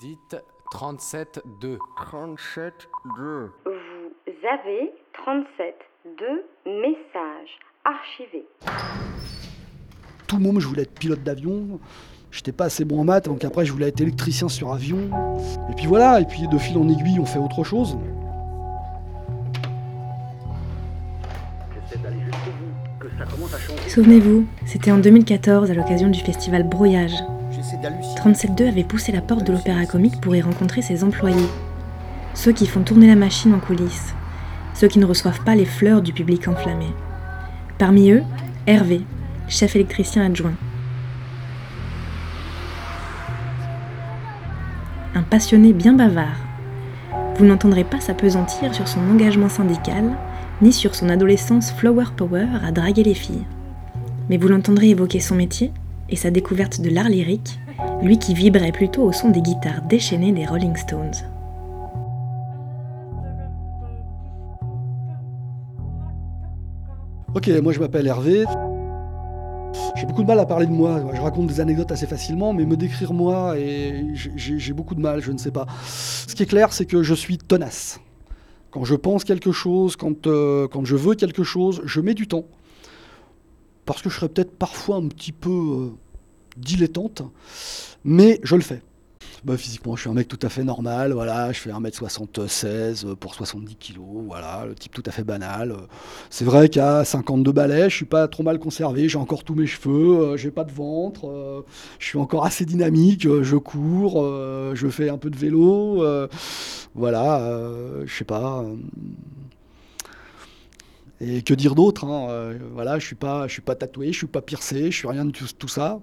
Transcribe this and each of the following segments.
Dites 37-2. 37-2. Vous avez 37-2 messages archivés. Tout le monde, je voulais être pilote d'avion. J'étais pas assez bon en maths, donc après je voulais être électricien sur avion. Et puis voilà, et puis de fil en aiguille, on fait autre chose. Souvenez-vous, c'était en 2014 à l'occasion du festival Brouillage. 37.2 avait poussé la porte de l'opéra comique pour y rencontrer ses employés. Ceux qui font tourner la machine en coulisses. Ceux qui ne reçoivent pas les fleurs du public enflammé. Parmi eux, Hervé, chef électricien adjoint. Un passionné bien bavard. Vous n'entendrez pas s'apesantir sur son engagement syndical, ni sur son adolescence flower power à draguer les filles. Mais vous l'entendrez évoquer son métier et sa découverte de l'art lyrique, lui qui vibrait plutôt au son des guitares déchaînées des Rolling Stones. Ok, moi je m'appelle Hervé. J'ai beaucoup de mal à parler de moi. Je raconte des anecdotes assez facilement, mais me décrire moi, et j'ai beaucoup de mal, je ne sais pas. Ce qui est clair, c'est que je suis tenace. Quand je pense quelque chose, quand, euh, quand je veux quelque chose, je mets du temps. Parce que je serais peut-être parfois un petit peu euh, dilettante, mais je le fais. Bah, physiquement, je suis un mec tout à fait normal, voilà, je fais 1m76 pour 70 kg, voilà, le type tout à fait banal. C'est vrai qu'à 52 balais, je suis pas trop mal conservé, j'ai encore tous mes cheveux, euh, j'ai pas de ventre, euh, je suis encore assez dynamique, euh, je cours, je fais un peu de vélo, voilà, je sais pas. Et que dire d'autre hein, Voilà, je suis pas, je suis pas tatoué, je suis pas piercé, je suis rien de tout ça.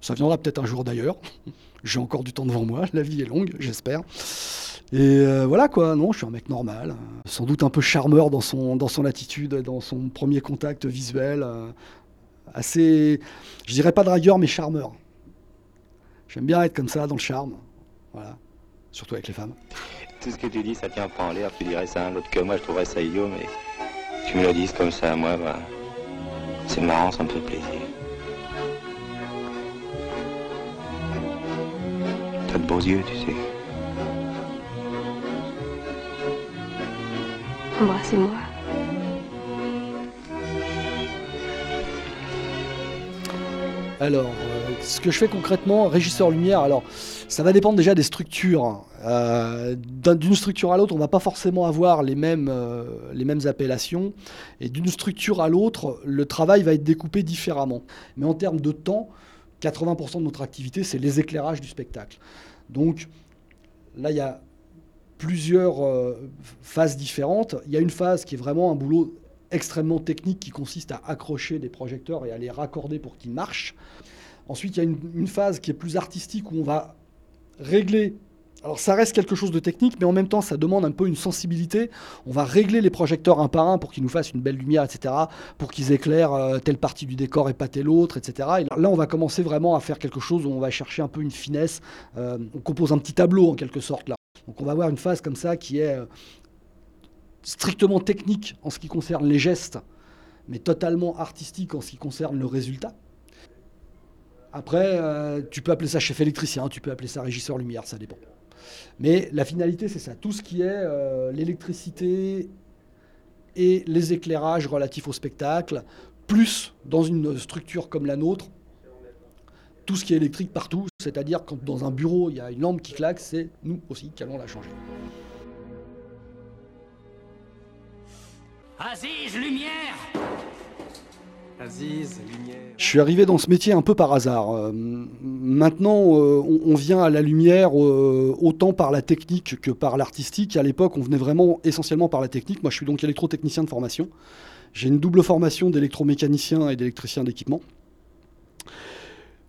Ça viendra peut-être un jour d'ailleurs. J'ai encore du temps devant moi, la vie est longue, j'espère. Et euh, voilà quoi, non, je suis un mec normal, sans doute un peu charmeur dans son, dans son attitude, dans son premier contact visuel, euh, assez, je dirais pas dragueur, mais charmeur. J'aime bien être comme ça, dans le charme, voilà, surtout avec les femmes. Tout ce que tu dis, ça tient pas en l'air, tu dirais ça à un autre que moi, je trouverais ça idiot, mais tu me le dis comme ça à moi, bah, c'est marrant, ça me fait plaisir. T'as de beaux yeux, tu sais. Embrassez-moi. Alors, ce que je fais concrètement, régisseur lumière, alors ça va dépendre déjà des structures. Euh, d'une structure à l'autre, on va pas forcément avoir les mêmes, euh, les mêmes appellations. Et d'une structure à l'autre, le travail va être découpé différemment. Mais en termes de temps, 80% de notre activité, c'est les éclairages du spectacle. Donc là, il y a plusieurs phases différentes. Il y a une phase qui est vraiment un boulot extrêmement technique qui consiste à accrocher des projecteurs et à les raccorder pour qu'ils marchent. Ensuite, il y a une, phase qui est plus artistique où on va régler. Alors ça reste quelque chose de technique, mais en même temps ça demande un peu une sensibilité. On va régler les projecteurs un par un pour qu'ils nous fassent une belle lumière, etc. Pour qu'ils éclairent euh, telle partie du décor et pas telle autre, etc. Et là on va commencer vraiment à faire quelque chose où on va chercher un peu une finesse. Euh, on compose un petit tableau en quelque sorte là. Donc on va avoir une phase comme ça qui est euh, strictement technique en ce qui concerne les gestes, mais totalement artistique en ce qui concerne le résultat. Après, euh, tu peux appeler ça chef électricien, tu peux appeler ça régisseur lumière, ça dépend. Mais la finalité, c'est ça. Tout ce qui est euh, l'électricité et les éclairages relatifs au spectacle, plus dans une structure comme la nôtre, tout ce qui est électrique partout, c'est-à-dire quand dans un bureau il y a une lampe qui claque, c'est nous aussi qui allons la changer. Aziz, lumière. Je suis arrivé dans ce métier un peu par hasard. Euh, maintenant, euh, on, vient à la lumière euh, autant par la technique que par l'artistique. À l'époque, on venait vraiment essentiellement par la technique. Moi, je suis donc électrotechnicien de formation. J'ai une double formation d'électromécanicien et d'électricien d'équipement.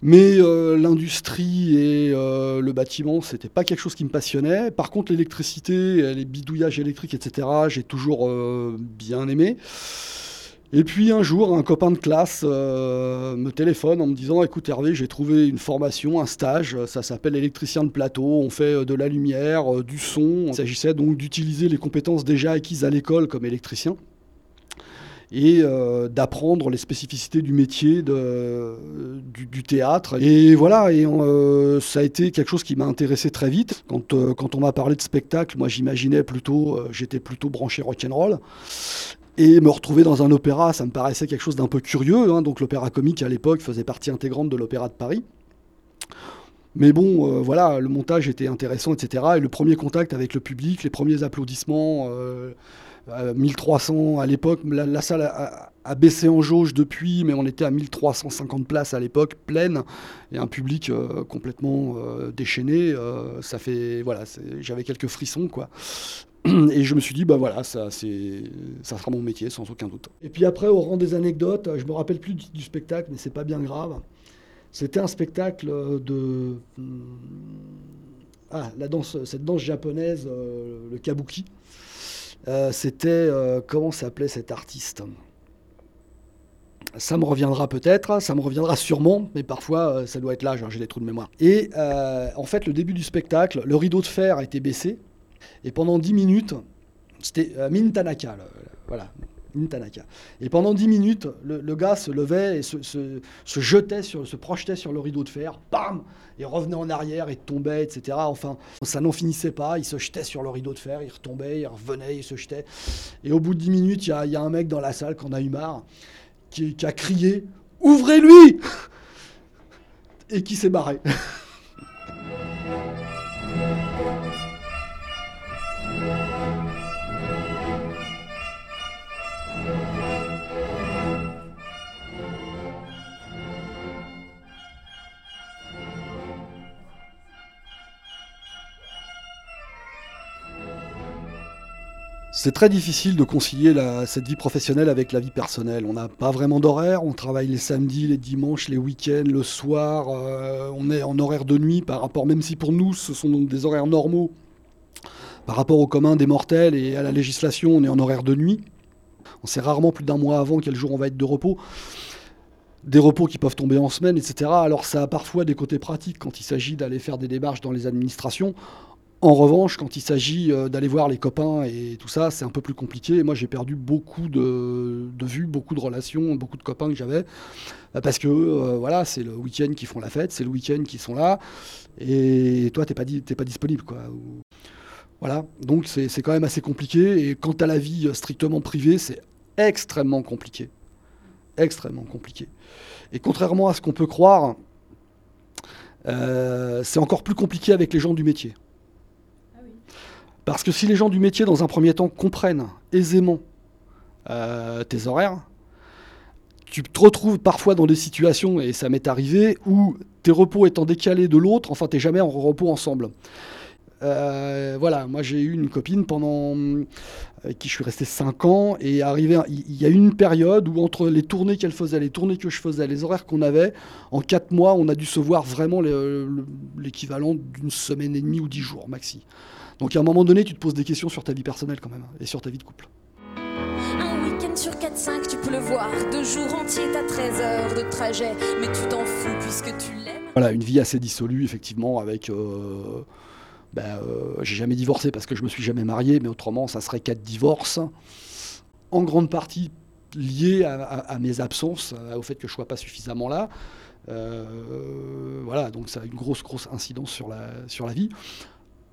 Mais l'industrie et le bâtiment, c'était pas quelque chose qui me passionnait. Par contre, l'électricité, les bidouillages électriques, etc., j'ai toujours bien aimé. Et puis un jour, un copain de classe euh, me téléphone en me disant Écoute Hervé, j'ai trouvé une formation, un stage, ça s'appelle électricien de plateau, on fait euh, de la lumière, euh, du son. Il s'agissait donc d'utiliser les compétences déjà acquises à l'école comme électricien. et d'apprendre les spécificités du métier de, du, théâtre. Et voilà, et ça a été quelque chose qui m'a intéressé très vite. Quand, quand on m'a parlé de spectacle, moi j'imaginais plutôt, j'étais plutôt branché rock'n'roll. Et me retrouver dans un opéra, ça me paraissait quelque chose d'un peu curieux. Hein. Donc l'opéra comique à l'époque faisait partie intégrante de l'opéra de Paris. Mais bon, voilà, le montage était intéressant, etc. Et le premier contact avec le public, les premiers applaudissements, 1300 euh, à l'époque. La, salle a, baissé en jauge depuis, mais on était à 1350 places à l'époque, pleine, et un public euh, complètement euh, déchaîné. ça fait, voilà, j'avais quelques frissons, quoi. Et je me suis dit, bah voilà, ça, ça sera mon métier, sans aucun doute. Et puis après, au rang des anecdotes, je me rappelle plus du, spectacle, mais c'est pas bien grave. C'était un spectacle de. Hmm, ah, la danse, cette danse japonaise, le kabuki. Euh, c'était, euh, comment s'appelait cet artiste? Ça me reviendra peut-être, ça me reviendra sûrement, mais parfois euh, ça doit être là, j'ai des trous de mémoire. Et en fait, le début du spectacle, le rideau de fer a été baissé, et pendant 10 minutes, c'était Mintanaka, voilà, et pendant 10 minutes, le, gars se levait et se, jetait, se projetait sur le rideau de fer, bam, et revenait en arrière et tombait, etc. Enfin, ça n'en finissait pas. Il se jetait sur le rideau de fer, il retombait, il revenait, il se jetait. Et au bout de 10 minutes, il y a, un mec dans la salle qui en a eu marre, qui, qui a crié Ouvrez-lui Et qui s'est barré. C'est très difficile de concilier cette vie professionnelle avec la vie personnelle. On n'a pas vraiment d'horaire, on travaille les samedis, les dimanches, les week-ends, le soir, euh, on est en horaire de nuit par rapport, même si pour nous ce sont des horaires normaux, par rapport au commun des mortels et à la législation, on est en horaire de nuit. On sait rarement plus d'un mois avant quel jour on va être de repos. Des repos qui peuvent tomber en semaine, etc. Alors ça a parfois des côtés pratiques quand il s'agit d'aller faire des démarches dans les administrations. En revanche, quand il s'agit euh, d'aller voir les copains et tout ça, c'est un peu plus compliqué. Moi, j'ai perdu beaucoup de, vues, beaucoup de relations, beaucoup de copains que j'avais. Euh, parce que, euh, voilà, c'est le week-end qui font la fête, c'est le week-end qui sont là. Et toi, t'es pas, pas disponible, quoi. Voilà. Donc, c'est quand même assez compliqué. Et quant à la vie strictement privée, c'est extrêmement compliqué. Extrêmement compliqué. Et contrairement à ce qu'on peut croire, c'est encore plus compliqué avec les gens du métier. Parce que si les gens du métier, dans un premier temps, comprennent aisément euh, tes horaires, tu te retrouves parfois dans des situations, et ça m'est arrivé, où tes repos étant décalés de l'autre, enfin, t'es jamais en repos ensemble. Euh, voilà, moi j'ai eu une copine pendant avec qui je suis resté 5 ans et arrivé, il y a eu une période où entre les tournées qu'elle faisait, les tournées que je faisais, les horaires qu'on avait, en 4 mois, on a dû se voir vraiment l'équivalent d'une semaine et demie ou 10 jours maxi. Donc à un moment donné, tu te poses des questions sur ta vie personnelle quand même et sur ta vie de couple. Un week-end sur 4-5, tu peux le voir. Deux jours entiers, t'as 13 heures de trajet, mais tu t'en fous puisque tu l'aimes. Voilà, une vie assez dissolue, effectivement, avec. Euh, ben, euh, j'ai jamais divorcé parce que je me suis jamais marié, mais autrement, ça serait quatre divorces. En grande partie liés à, mes absences, au fait que je sois pas suffisamment là. Euh, voilà, donc ça a une grosse, grosse incidence sur la, sur la vie.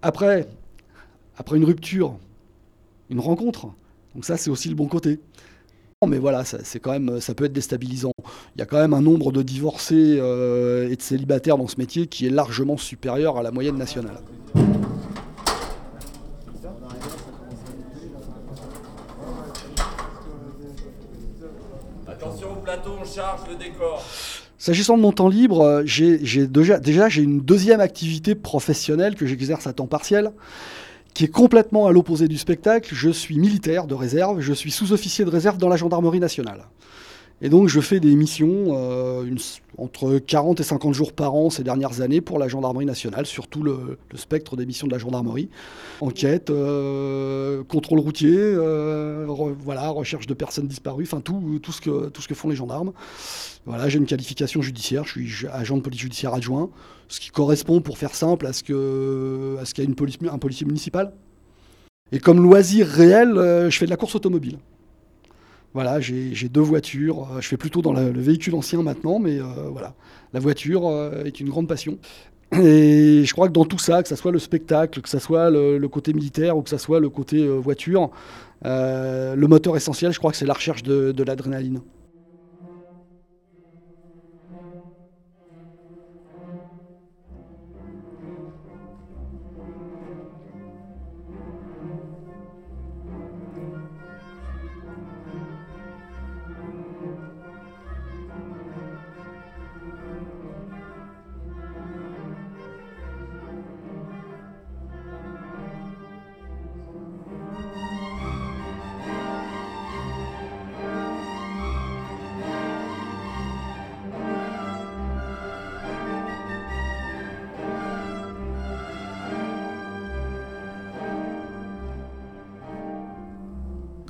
Après, après une rupture, une rencontre. Donc ça, c'est aussi le bon côté. Mais voilà, c'est quand même, ça peut être déstabilisant. Il y a quand même un nombre de divorcés euh, et de célibataires dans ce métier qui est largement supérieur à la moyenne nationale. Attention au plateau, charge le décor. S'agissant de mon temps libre, euh, j'ai déjà, déjà j'ai une deuxième activité professionnelle que j'exerce à temps partiel qui est complètement à l'opposé du spectacle. Je suis militaire de réserve, je suis sous-officier de réserve dans la gendarmerie nationale. Et donc je fais des missions euh, entre 40 et 50 jours par an ces dernières années pour la gendarmerie nationale, sur tout le, spectre des missions de la gendarmerie. Enquête, euh, contrôle routier, euh, voilà, recherche de personnes disparues, enfin tout, ce que, font les gendarmes. Voilà, j'ai une qualification judiciaire, je suis agent de police judiciaire adjoint, ce qui correspond, pour faire simple, à ce qu'il une police, un policier municipal. Et comme loisir réel, je fais de la course automobile. Voilà, j'ai deux voitures. Je fais plutôt dans le véhicule ancien maintenant, mais voilà. La voiture est une grande passion. Et je crois que dans tout ça, que ce soit le spectacle, que ce soit le, côté militaire ou que ce soit le côté voiture, le moteur essentiel, je crois que c'est la recherche de l'adrénaline.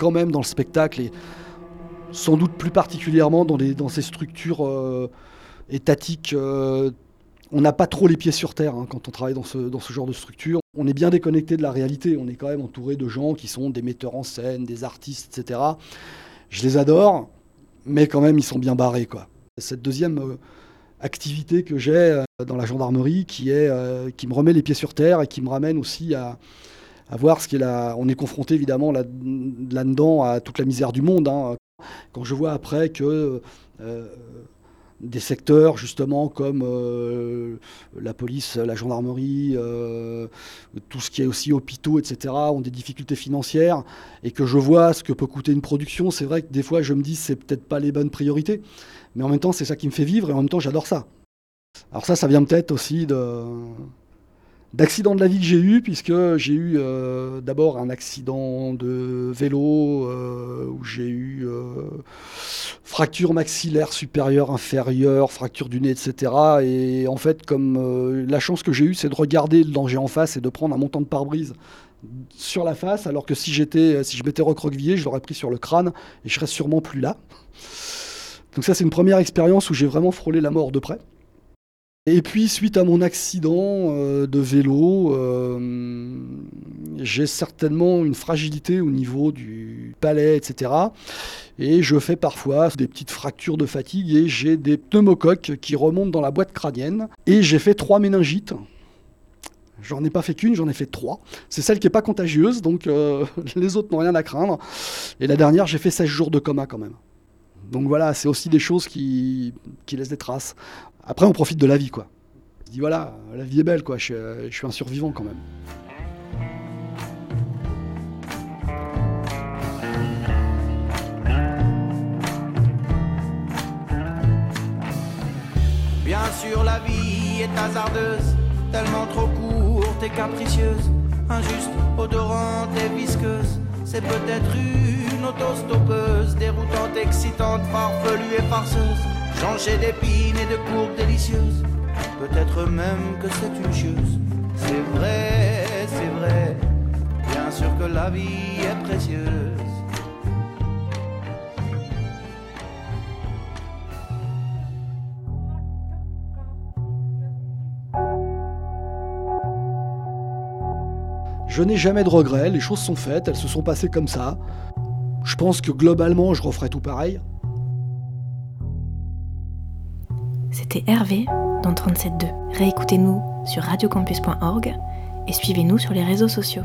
Quand même dans le spectacle et sans doute plus particulièrement dans, ces structures euh, étatiques. Euh, on n'a pas trop les pieds sur terre hein, quand on travaille dans ce, genre de structure. On est bien déconnecté de la réalité. On est quand même entouré de gens qui sont des metteurs en scène, des artistes, etc. Je les adore, mais quand même, ils sont bien barrés. Quoi. Cette deuxième euh, activité que j'ai dans la gendarmerie qui me remet les pieds sur terre et qui me ramène aussi à, à voir ce a. On est confronté évidemment là-dedans à toute la misère du monde. Hein. Quand je vois après que euh, des secteurs justement comme euh, la police, la gendarmerie, euh, tout ce qui est aussi hôpitaux, etc., ont des difficultés financières et que je vois ce que peut coûter une production, c'est vrai que des fois je me dis c'est peut-être pas les bonnes priorités, mais en même temps c'est ça qui me fait vivre et en même temps j'adore ça. Alors ça, ça vient peut-être aussi de d'accident de la vie que j'ai eu, puisque j'ai eu euh, d'abord un accident de vélo euh, où j'ai eu euh, fracture maxillaire supérieure, inférieure, fracture du nez, etc. Et en fait, comme la chance que j'ai eue, c'est de regarder le danger en face et de prendre un montant de pare-brise sur la face, alors que si j'étais, si je m'étais recroquevillé, je l'aurais pris sur le crâne et je serais sûrement plus là. Donc ça, c'est une première expérience où j'ai vraiment frôlé la mort de près. Et puis, suite à mon accident euh, de vélo, euh, j'ai certainement une fragilité au niveau du palais, etc. Et je fais parfois des petites fractures de fatigue et j'ai des pneumocoques qui remontent dans la boîte crânienne. Et j'ai fait trois méningites. J'en ai pas fait qu'une, j'en ai fait trois. C'est celle qui n'est pas contagieuse, donc euh, les autres n'ont rien à craindre. Et la dernière, j'ai fait 16 jours de coma quand même. Donc voilà, c'est aussi des choses qui, qui laissent des traces. Après, on profite de la vie, quoi. Se dit, voilà, la vie est belle, quoi. Je, suis un survivant quand même. Bien sûr, la vie est hasardeuse, tellement trop courte et capricieuse, injuste, odorante et visqueuse. C'est peut-être une autostoppeuse, déroutante, excitante, farfelue et farceuse Changer d'épines et de courbes délicieuses. Peut-être même que c'est une chose. C'est vrai, c'est vrai. Bien sûr que la vie est précieuse. Je n'ai jamais de regrets, les choses sont faites, elles se sont passées comme ça. Je pense que globalement, je referai tout pareil. C'était Hervé dans 37.2. Réécoutez-nous sur radiocampus.org et suivez-nous sur les réseaux sociaux.